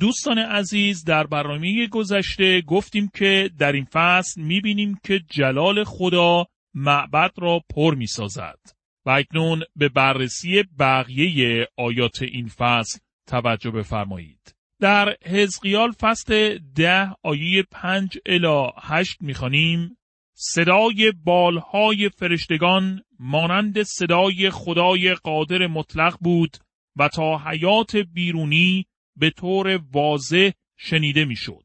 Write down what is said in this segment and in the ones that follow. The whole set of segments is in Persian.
دوستان عزیز در برنامه گذشته گفتیم که در این فصل می‌بینیم که جلال خدا معبد را پر می‌سازد و اکنون به بررسی بقیه آیات این فصل توجه بفرمایید. در حزقیال فصل ده آیه پنج الا هشت می‌خوانیم صدای بالهای فرشتگان مانند صدای خدای قادر مطلق بود و تا حیات بیرونی به طور واضح شنیده می‌شد.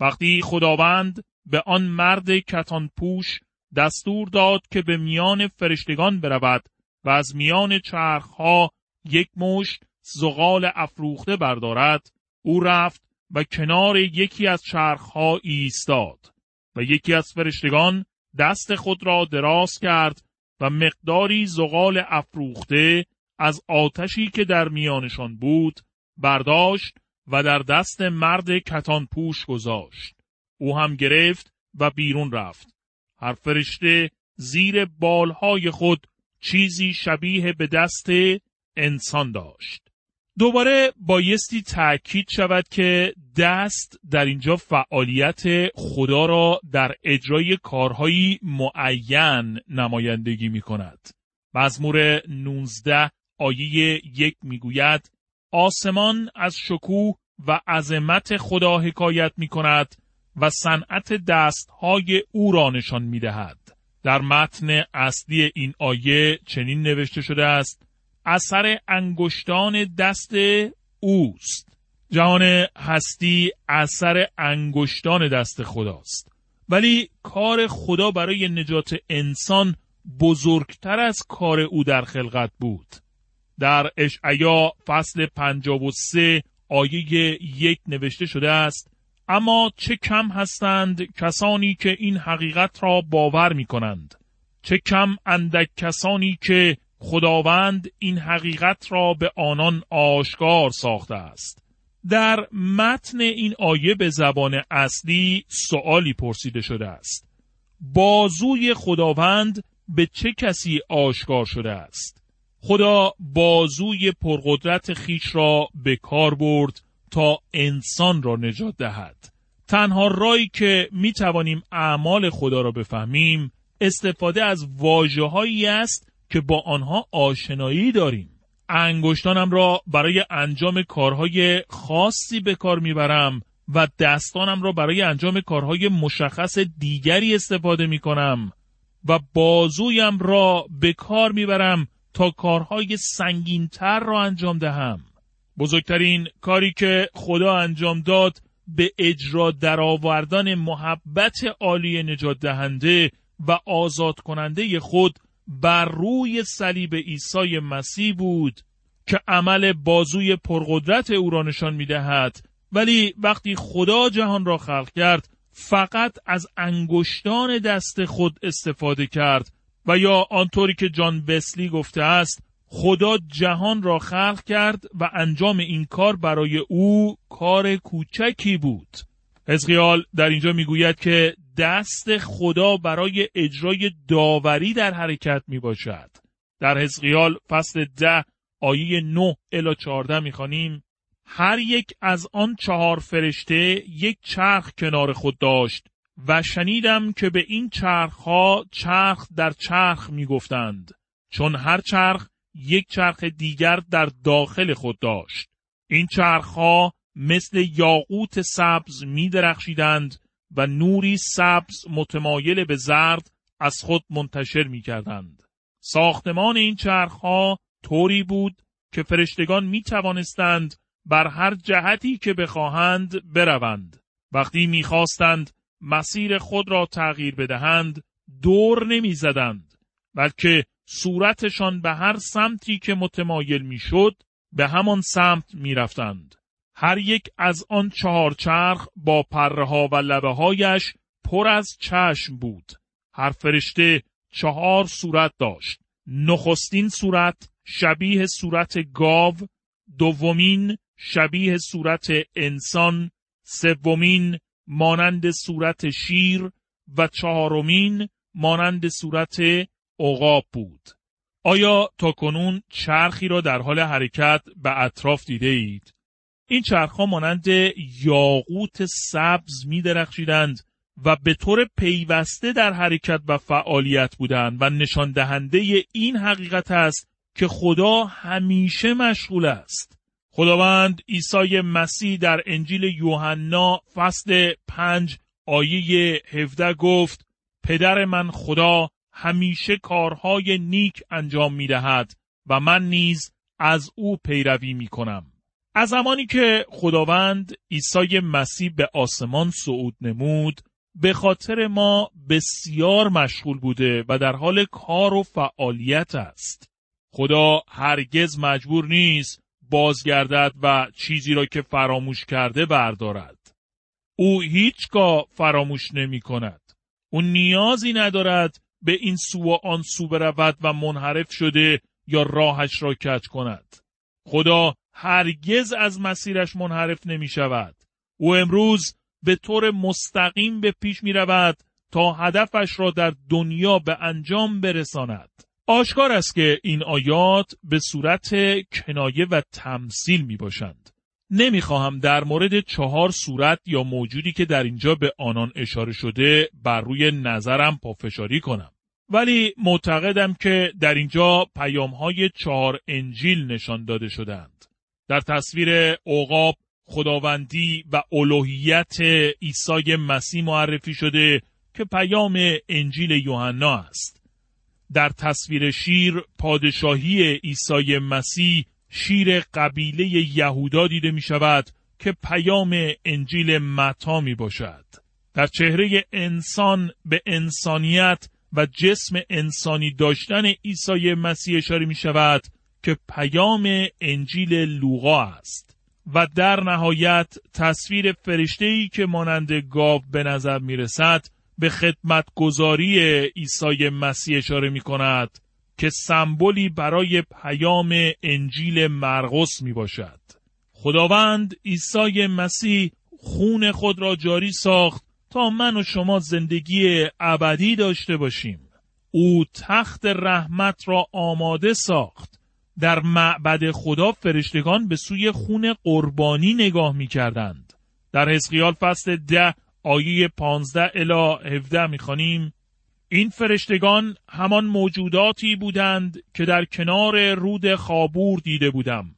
وقتی خداوند به آن مرد کتان پوش دستور داد که به میان فرشتگان برود و از میان چرخها یک مشت زغال افروخته بردارد او رفت و کنار یکی از چرخها ایستاد و یکی از فرشتگان دست خود را دراز کرد و مقداری زغال افروخته از آتشی که در میانشان بود برداشت و در دست مرد کتان پوش گذاشت. او هم گرفت و بیرون رفت. هر فرشته زیر بالهای خود چیزی شبیه به دست انسان داشت. دوباره بایستی تأکید شود که دست در اینجا فعالیت خدا را در اجرای کارهایی معین نمایندگی می کند. مزمور 19 آیه یک می‌گوید آسمان از شکوه و عظمت خدا حکایت می کند و صنعت دستهای او را نشان می دهد. در متن اصلی این آیه چنین نوشته شده است اثر انگشتان دست اوست. جهان هستی اثر انگشتان دست خداست. ولی کار خدا برای نجات انسان بزرگتر از کار او در خلقت بود. در اشعیا فصل 53 آیه یک نوشته شده است اما چه کم هستند کسانی که این حقیقت را باور می کنند چه کم اندک کسانی که خداوند این حقیقت را به آنان آشکار ساخته است؟ در متن این آیه به زبان اصلی سوالی پرسیده شده است. بازوی خداوند به چه کسی آشکار شده است؟ خدا بازوی پرقدرت خیش را به کار برد تا انسان را نجات دهد. تنها رایی که می توانیم اعمال خدا را بفهمیم استفاده از واجه است که با آنها آشنایی داریم. انگشتانم را برای انجام کارهای خاصی به کار می‌برم و دستانم را برای انجام کارهای مشخص دیگری استفاده می کنم و بازویم را به کار می‌برم تا کارهای سنگینتر را انجام دهم. بزرگترین کاری که خدا انجام داد به اجرا درآوردن محبت عالی نجات دهنده و آزاد کننده خود بر روی صلیب عیسی مسیح بود که عمل بازوی پرقدرت او را نشان می دهد ولی وقتی خدا جهان را خلق کرد فقط از انگشتان دست خود استفاده کرد و یا آنطوری که جان بسلی گفته است خدا جهان را خلق کرد و انجام این کار برای او کار کوچکی بود حزقیال در اینجا می‌گوید که دست خدا برای اجرای داوری در حرکت می باشد. در حزقیال فصل ده آیه 9 الی 14 می‌خوانیم هر یک از آن چهار فرشته یک چرخ کنار خود داشت و شنیدم که به این چرخها چرخ در چرخ می گفتند چون هر چرخ یک چرخ دیگر در داخل خود داشت این چرخها مثل یاقوت سبز می درخشیدند و نوری سبز متمایل به زرد از خود منتشر می کردند. ساختمان این چرخها طوری بود که فرشتگان می توانستند بر هر جهتی که بخواهند بروند. وقتی می‌خواستند مسیر خود را تغییر بدهند دور نمی‌زدند بلکه صورتشان به هر سمتی که متمایل می‌شد به همان سمت می‌رفتند هر یک از آن چهار چرخ با پره ها و لبه هایش پر از چشم بود. هر فرشته چهار صورت داشت. نخستین صورت شبیه صورت گاو، دومین شبیه صورت انسان، سومین مانند صورت شیر و چهارمین مانند صورت عقاب بود. آیا تا کنون چرخی را در حال حرکت به اطراف دیده اید؟ این چرخها مانند یاقوت سبز می درخشیدند و به طور پیوسته در حرکت و فعالیت بودند و نشان دهنده این حقیقت است که خدا همیشه مشغول است. خداوند عیسی مسیح در انجیل یوحنا فصل پنج آیه 17 گفت پدر من خدا همیشه کارهای نیک انجام می دهد و من نیز از او پیروی می کنم. از زمانی که خداوند عیسی مسیح به آسمان صعود نمود به خاطر ما بسیار مشغول بوده و در حال کار و فعالیت است. خدا هرگز مجبور نیست بازگردد و چیزی را که فراموش کرده بردارد. او هیچگاه فراموش نمی کند. او نیازی ندارد به این سو و آن سو برود و منحرف شده یا راهش را کج کند. خدا هرگز از مسیرش منحرف نمی شود. او امروز به طور مستقیم به پیش می رود تا هدفش را در دنیا به انجام برساند. آشکار است که این آیات به صورت کنایه و تمثیل می باشند. نمی‌خواهم در مورد چهار صورت یا موجودی که در اینجا به آنان اشاره شده بر روی نظرم پافشاری کنم. ولی معتقدم که در اینجا پیام های چهار انجیل نشان داده شدند. در تصویر عقاب خداوندی و الوهیت عیسی مسیح معرفی شده که پیام انجیل یوحنا است. در تصویر شیر پادشاهی عیسی مسیح شیر قبیله یهودا دیده می شود که پیام انجیل متا می باشد. در چهره انسان به انسانیت و جسم انسانی داشتن عیسی مسیح اشاره می شود که پیام انجیل لوقا است و در نهایت تصویر فرشته که مانند گاو به نظر می رسد به خدمت گذاری عیسی مسیح اشاره می کند که سمبولی برای پیام انجیل مرقس می باشد. خداوند عیسی مسیح خون خود را جاری ساخت تا من و شما زندگی ابدی داشته باشیم. او تخت رحمت را آماده ساخت. در معبد خدا فرشتگان به سوی خون قربانی نگاه می کردند. در حزقیال فصل ده آیه 15 الی 17 می خانیم این فرشتگان همان موجوداتی بودند که در کنار رود خابور دیده بودم.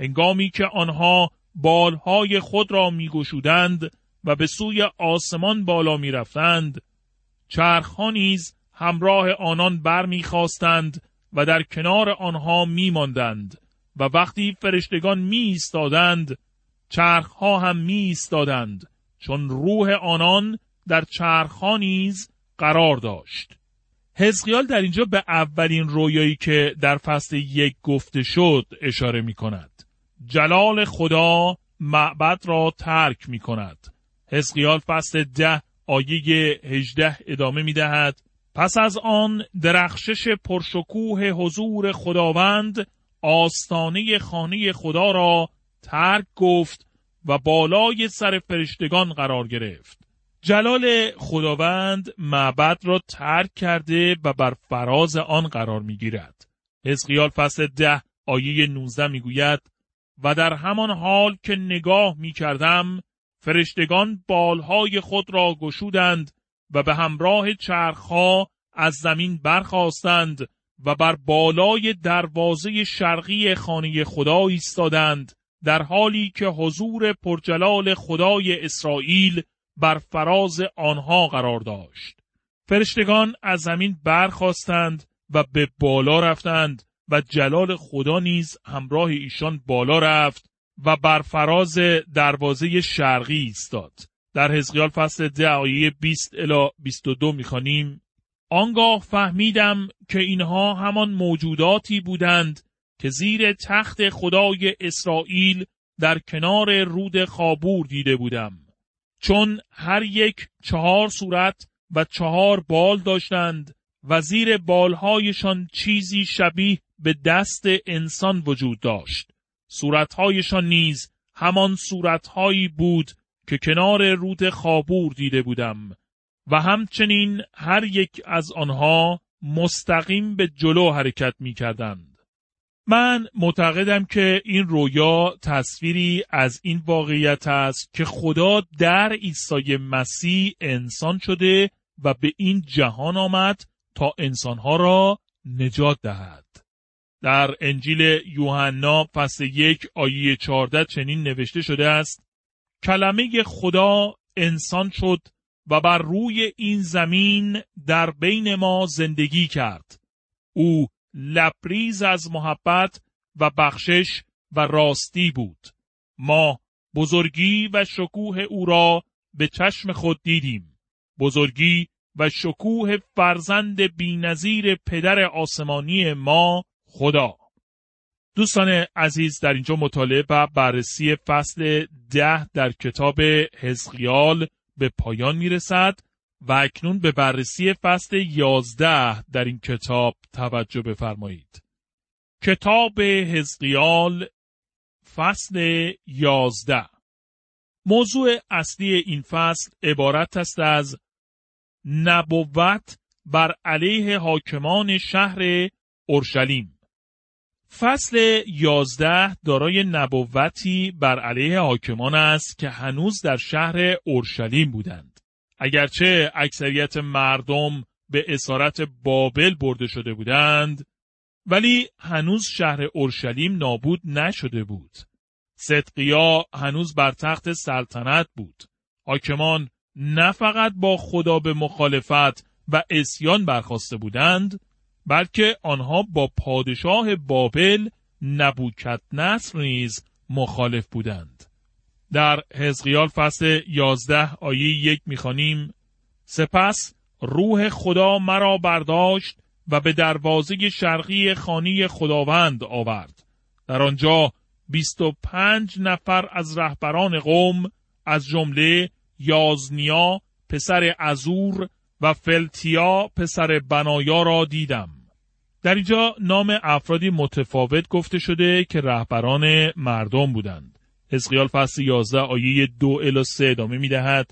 هنگامی که آنها بالهای خود را میگشودند و به سوی آسمان بالا می‌رفتند چرخها نیز همراه آنان برمیخواستند و در کنار آنها میماندند و وقتی فرشتگان می ایستادند چرخها هم می ایستادند چون روح آنان در چرخها نیز قرار داشت. حزقیال در اینجا به اولین رویایی که در فصل یک گفته شد اشاره می کند. جلال خدا معبد را ترک می کند. حزقیال فصل ده آیه 18 ادامه می دهد. پس از آن درخشش پرشکوه حضور خداوند آستانه خانه خدا را ترک گفت و بالای سر فرشتگان قرار گرفت. جلال خداوند معبد را ترک کرده و بر فراز آن قرار می گیرد. حزقیال فصل ده آیه 19 می گوید و در همان حال که نگاه می کردم فرشتگان بالهای خود را گشودند و به همراه چرخها از زمین برخواستند و بر بالای دروازه شرقی خانه خدا ایستادند در حالی که حضور پرجلال خدای اسرائیل بر فراز آنها قرار داشت. فرشتگان از زمین برخواستند و به بالا رفتند و جلال خدا نیز همراه ایشان بالا رفت و بر فراز دروازه شرقی ایستاد. در حزقیال فصل ده آیه 20 الی 22 می‌خوانیم آنگاه فهمیدم که اینها همان موجوداتی بودند که زیر تخت خدای اسرائیل در کنار رود خابور دیده بودم چون هر یک چهار صورت و چهار بال داشتند و زیر بالهایشان چیزی شبیه به دست انسان وجود داشت صورتهایشان نیز همان صورتهایی بود که کنار رود خابور دیده بودم و همچنین هر یک از آنها مستقیم به جلو حرکت می کردند. من معتقدم که این رویا تصویری از این واقعیت است که خدا در عیسی مسیح انسان شده و به این جهان آمد تا انسانها را نجات دهد. در انجیل یوحنا فصل یک آیه چارده چنین نوشته شده است کلمه خدا انسان شد و بر روی این زمین در بین ما زندگی کرد. او لبریز از محبت و بخشش و راستی بود. ما بزرگی و شکوه او را به چشم خود دیدیم. بزرگی و شکوه فرزند بینظیر پدر آسمانی ما خدا. دوستان عزیز در اینجا مطالعه و بررسی فصل ده در کتاب حزقیال به پایان می رسد و اکنون به بررسی فصل یازده در این کتاب توجه بفرمایید. کتاب حزقیال فصل یازده موضوع اصلی این فصل عبارت است از نبوت بر علیه حاکمان شهر اورشلیم فصل یازده دارای نبوتی بر علیه حاکمان است که هنوز در شهر اورشلیم بودند. اگرچه اکثریت مردم به اسارت بابل برده شده بودند، ولی هنوز شهر اورشلیم نابود نشده بود. صدقیا هنوز بر تخت سلطنت بود. حاکمان نه فقط با خدا به مخالفت و اسیان برخواسته بودند، بلکه آنها با پادشاه بابل نبوکت نصر نیز مخالف بودند. در حزقیال فصل یازده آیه یک می‌خوانیم سپس روح خدا مرا برداشت و به دروازه شرقی خانی خداوند آورد. در آنجا بیست و پنج نفر از رهبران قوم از جمله یازنیا پسر ازور و فلتیا پسر بنایا را دیدم. در اینجا نام افرادی متفاوت گفته شده که رهبران مردم بودند. حزقیال فصل 11 آیه دو الی 3 ادامه می دهد.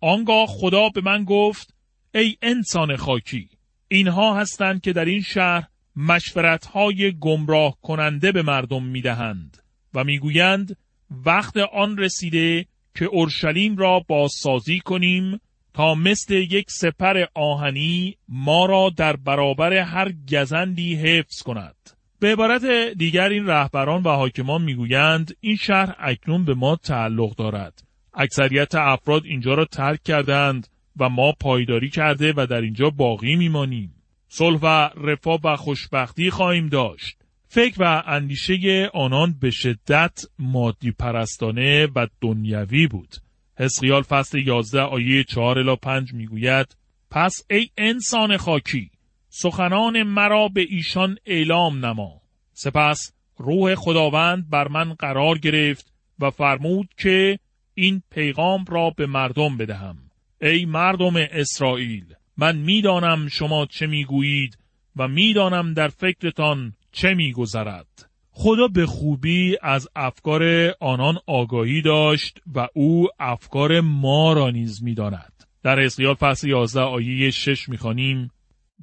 آنگاه خدا به من گفت ای انسان خاکی اینها هستند که در این شهر مشورتهای گمراه کننده به مردم می دهند و می‌گویند وقت آن رسیده که اورشلیم را بازسازی کنیم تا مثل یک سپر آهنی ما را در برابر هر گزندی حفظ کند. به عبارت دیگر این رهبران و حاکمان می‌گویند این شهر اکنون به ما تعلق دارد. اکثریت افراد اینجا را ترک کردند و ما پایداری کرده و در اینجا باقی میمانیم. صلح و رفاه و خوشبختی خواهیم داشت. فکر و اندیشه آنان به شدت مادی پرستانه و دنیوی بود. حسقیال فصل 11 آیه 4 الی 5 می‌گوید پس ای انسان خاکی سخنان مرا به ایشان اعلام نما. سپس روح خداوند بر من قرار گرفت و فرمود که این پیغام را به مردم بدهم. ای مردم اسرائیل من می‌دانم شما چه می‌گویید و می‌دانم در فکرتان چه میگذرد. خدا به خوبی از افکار آنان آگاهی داشت و او افکار ما را نیز می‌داند. در اسقیال فصل 11 آیه 6 می‌خوانیم.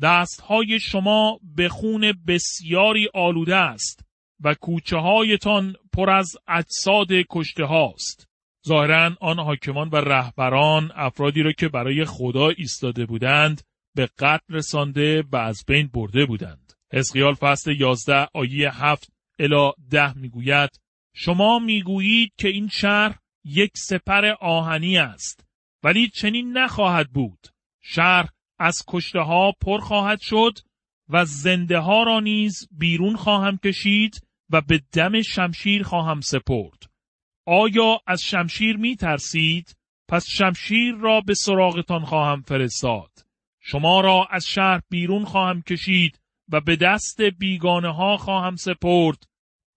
دستهای شما به خون بسیاری آلوده است و کوچه هایتان پر از اجساد کشته هاست. ظاهرا آن حاکمان و رهبران افرادی را که برای خدا ایستاده بودند به قتل رسانده و از بین برده بودند. حزقیال فصل 11 آیه 7 الا ده می‌گوید شما می‌گویید که این شهر یک سپر آهنی است ولی چنین نخواهد بود شهر از کشته ها پر خواهد شد و زنده ها را نیز بیرون خواهم کشید و به دم شمشیر خواهم سپرد. آیا از شمشیر می ترسید؟ پس شمشیر را به سراغتان خواهم فرستاد. شما را از شهر بیرون خواهم کشید و به دست بیگانه ها خواهم سپرد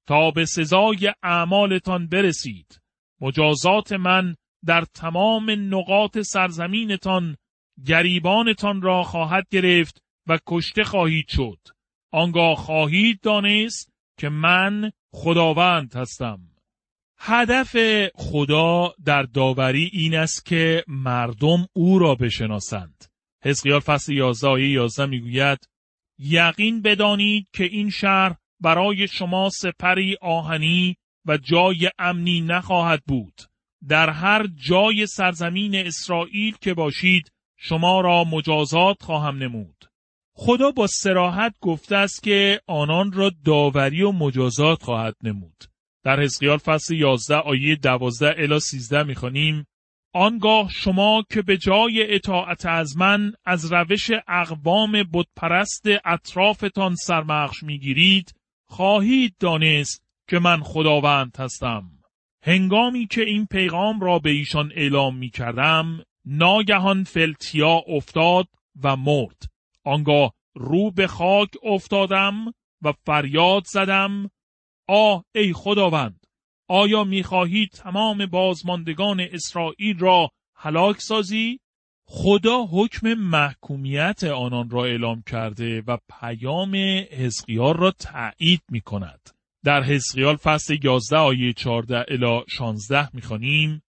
تا به سزای اعمالتان برسید. مجازات من در تمام نقاط سرزمینتان گریبانتان را خواهد گرفت و کشته خواهید شد. آنگاه خواهید دانست که من خداوند هستم. هدف خدا در داوری این است که مردم او را بشناسند. حزقیال فصل 11 آیه 11 می‌گوید یقین بدانید که این شهر برای شما سپری آهنی و جای امنی نخواهد بود. در هر جای سرزمین اسرائیل که باشید شما را مجازات خواهم نمود. خدا با سراحت گفته است که آنان را داوری و مجازات خواهد نمود. در حزقیال فصل 11 آیه 12 الی 13 می‌خوانیم آنگاه شما که به جای اطاعت از من از روش اقوام بتپرست اطرافتان سرمخش می‌گیرید خواهید دانست که من خداوند هستم. هنگامی که این پیغام را به ایشان اعلام می کردم ناگهان فلتیا افتاد و مرد آنگاه رو به خاک افتادم و فریاد زدم آه ای خداوند آیا می‌خواهی تمام بازماندگان اسرائیل را هلاک سازی؟ خدا حکم محکومیت آنان را اعلام کرده و پیام حزقیال را تایید می کند. در حزقیال فصل 11 آیه 14 الی 16 می‌خوانیم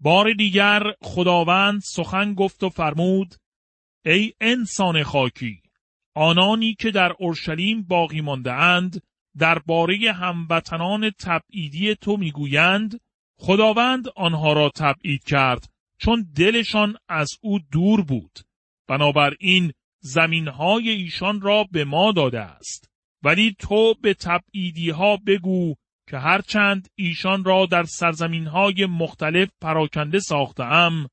بار دیگر خداوند سخن گفت و فرمود ای انسان خاکی آنانی که در اورشلیم باقی مانده اند درباره هموطنان تبعیدی تو می‌گویند خداوند آنها را تبعید کرد چون دلشان از او دور بود. بنابراین زمینهای ایشان را به ما داده است. ولی تو به تبعیدی ها بگو که هرچند ایشان را در سرزمین های مختلف پراکنده ساختم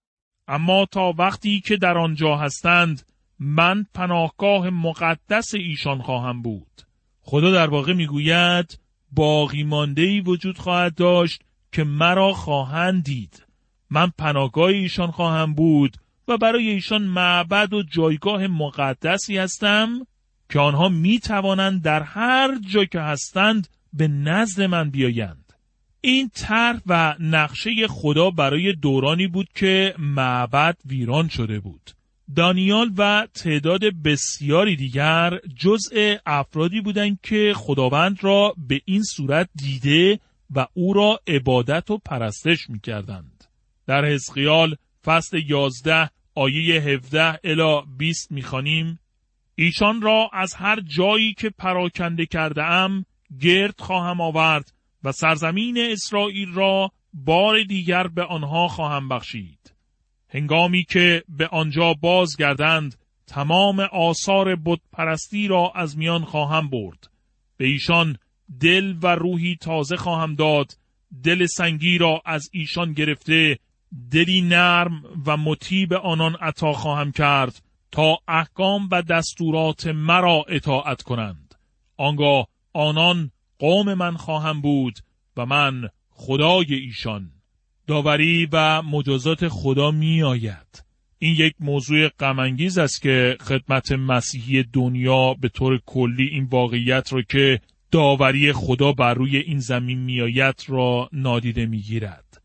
اما تا وقتی که در آنجا هستند من پناهگاه مقدس ایشان خواهم بود. خدا در واقع می‌گوید باقی مانده وجود خواهد داشت که مرا خواهند دید. من پناهگاه ایشان خواهم بود و برای ایشان معبد و جایگاه مقدسی هستم که آنها می توانند در هر جا که هستند به نزد من بیایند این طرح و نقشه خدا برای دورانی بود که معبد ویران شده بود دانیال و تعداد بسیاری دیگر جزء افرادی بودند که خداوند را به این صورت دیده و او را عبادت و پرستش می کردند. در حزقیال فصل 11 آیه 17 الی 20 می‌خوانیم ایشان را از هر جایی که پراکنده کرده ام گرد خواهم آورد و سرزمین اسرائیل را بار دیگر به آنها خواهم بخشید. هنگامی که به آنجا بازگردند تمام آثار پرستی را از میان خواهم برد. به ایشان دل و روحی تازه خواهم داد دل سنگی را از ایشان گرفته دلی نرم و مطیع به آنان عطا خواهم کرد تا احکام و دستورات مرا اطاعت کنند آنگاه آنان قوم من خواهم بود و من خدای ایشان داوری و مجازات خدا می آید. این یک موضوع غمانگیز است که خدمت مسیحی دنیا به طور کلی این واقعیت را که داوری خدا بر روی این زمین میآید را نادیده می‌گیرد.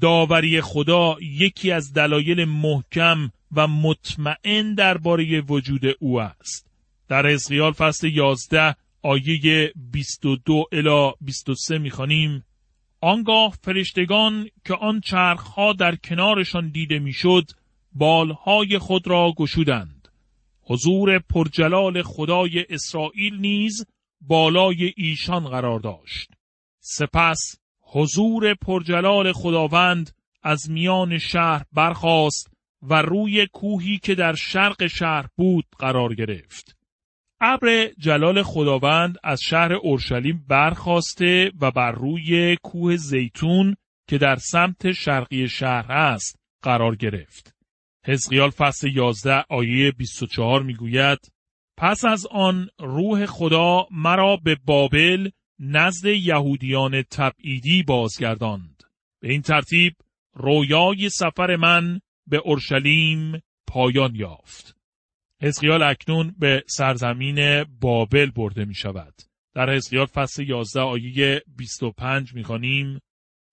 داوری خدا یکی از دلایل محکم و مطمئن درباره وجود او است. در حزقیال فصل 11 آیه 22 الی 23 می‌خوانیم. آنگاه فرشتگان که آن چرخها در کنارشان دیده می‌شد بالهای خود را گشودند. حضور پرجلال خدای اسرائیل نیز بالای ایشان قرار داشت. سپس حضور پرجلال خداوند از میان شهر برخاست و روی کوهی که در شرق شهر بود قرار گرفت. ابر جلال خداوند از شهر اورشلیم برخواسته و بر روی کوه زیتون که در سمت شرقی شهر است قرار گرفت. حزقیال فصل 11 آیه 24 می‌گوید پس از آن روح خدا مرا به بابل نزد یهودیان تبعیدی بازگرداند. به این ترتیب رویای سفر من به اورشلیم پایان یافت. حزقیال اکنون به سرزمین بابل برده می شود. در حزقیال فصل 11 آیه 25 می‌خوانیم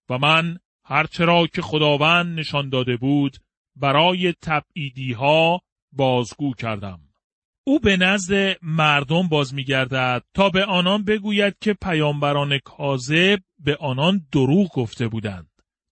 و من هرچرا که خداوند نشان داده بود برای تبعیدی ها بازگو کردم. او به نزد مردم باز میگردد تا به آنان بگوید که پیامبران کاذب به آنان دروغ گفته بودند.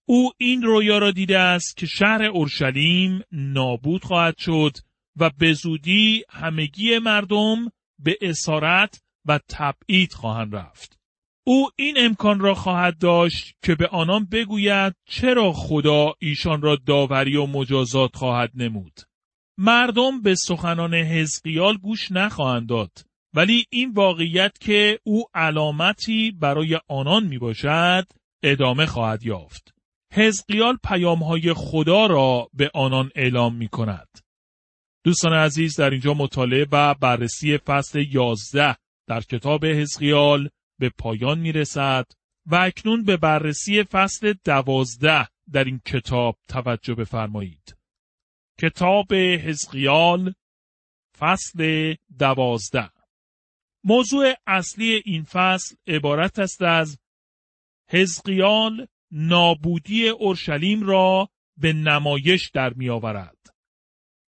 او این رویا را دیده است که شهر اورشلیم نابود خواهد شد و به زودی همگی مردم به اسارت و تبعید خواهند رفت. او این امکان را خواهد داشت که به آنان بگوید چرا خدا ایشان را داوری و مجازات خواهد نمود. مردم به سخنان حزقیال گوش نخواهند داد ولی این واقعیت که او علامتی برای آنان می باشد ادامه خواهد یافت. حزقیال پیامهای خدا را به آنان اعلام می کند. دوستان عزیز در اینجا مطالعه و بررسی فصل 11 در کتاب حزقیال به پایان می رسد و اکنون به بررسی فصل دوازده در این کتاب توجه بفرمایید. کتاب حزقیال فصل دوازده موضوع اصلی این فصل عبارت است از حزقیال نابودی اورشلیم را به نمایش در می آورد.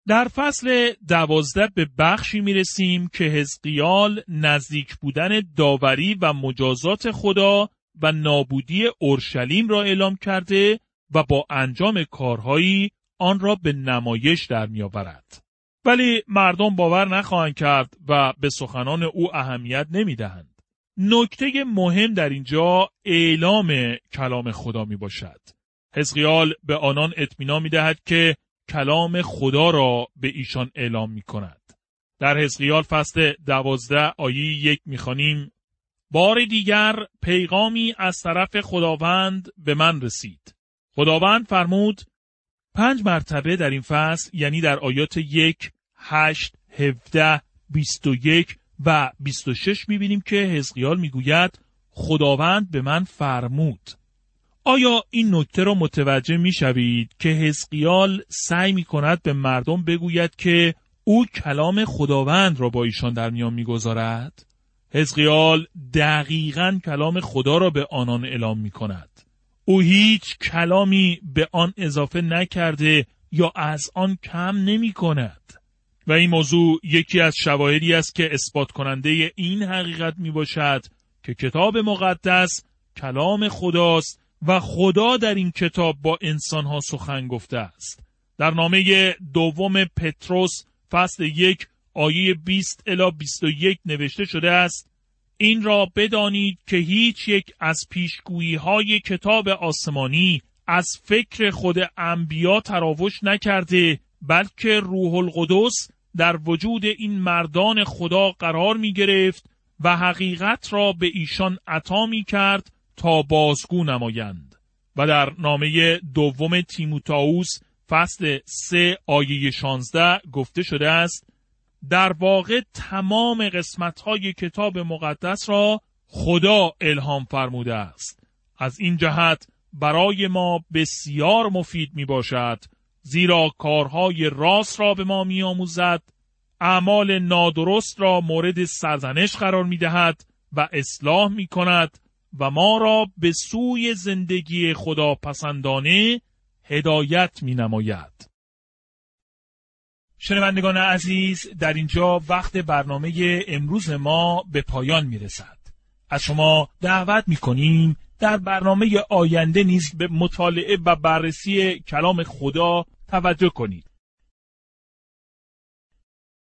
در فصل دوازده به بخشی می رسیم که حزقیال نزدیک بودن داوری و مجازات خدا و نابودی اورشلیم را اعلام کرده و با انجام کارهایی آن را به نمایش در می آورد. ولی مردم باور نخواهند کرد و به سخنان او اهمیت نمی دهند. نکته مهم در اینجا اعلام کلام خدا می باشد. حزقیال به آنان اطمینان می دهد که کلام خدا را به ایشان اعلام می کند. در حزقیال فصل دوازده آیه یک می‌خوانیم بار دیگر پیغامی از طرف خداوند به من رسید. خداوند فرمود پنج مرتبه در این فصل یعنی در آیات یک، هشت، هفده، بیست و یک و بیست و شش می‌بینیم که حزقیال می‌گوید خداوند به من فرمود. آیا این نکته را متوجه می‌شوید که حزقیال سعی می کند به مردم بگوید که او کلام خداوند را با ایشان در میان می‌گذارد؟ حزقیال دقیقا کلام خدا را به آنان اعلام می کند. او هیچ کلامی به آن اضافه نکرده یا از آن کم نمی کند. و این موضوع یکی از شواهدی است که اثبات کننده این حقیقت می باشد که کتاب مقدس کلام خداست و خدا در این کتاب با انسانها سخن گفته است. در نامه دوم پتروس فصل یک آیه 20 الی 21 نوشته شده است این را بدانید که هیچ یک از پیشگویی های کتاب آسمانی از فکر خود انبیا تراوش نکرده بلکه روح القدس در وجود این مردان خدا قرار می گرفت و حقیقت را به ایشان عطا می کرد تا بازگو نمایند. و در نامه دوم تیموتائوس فصل 3 آیه 16 گفته شده است در واقع تمام قسمت های کتاب مقدس را خدا الهام فرموده است. از این جهت برای ما بسیار مفید می باشد زیرا کارهای راست را به ما می آموزد اعمال نادرست را مورد سرزنش قرار می دهد و اصلاح می کند و ما را به سوی زندگی خدا پسندانه هدایت می نماید. شنوندگان عزیز در اینجا وقت برنامه امروز ما به پایان می رسد. از شما دعوت می کنیم در برنامه آینده نیز به مطالعه و بررسی کلام خدا توجه کنید.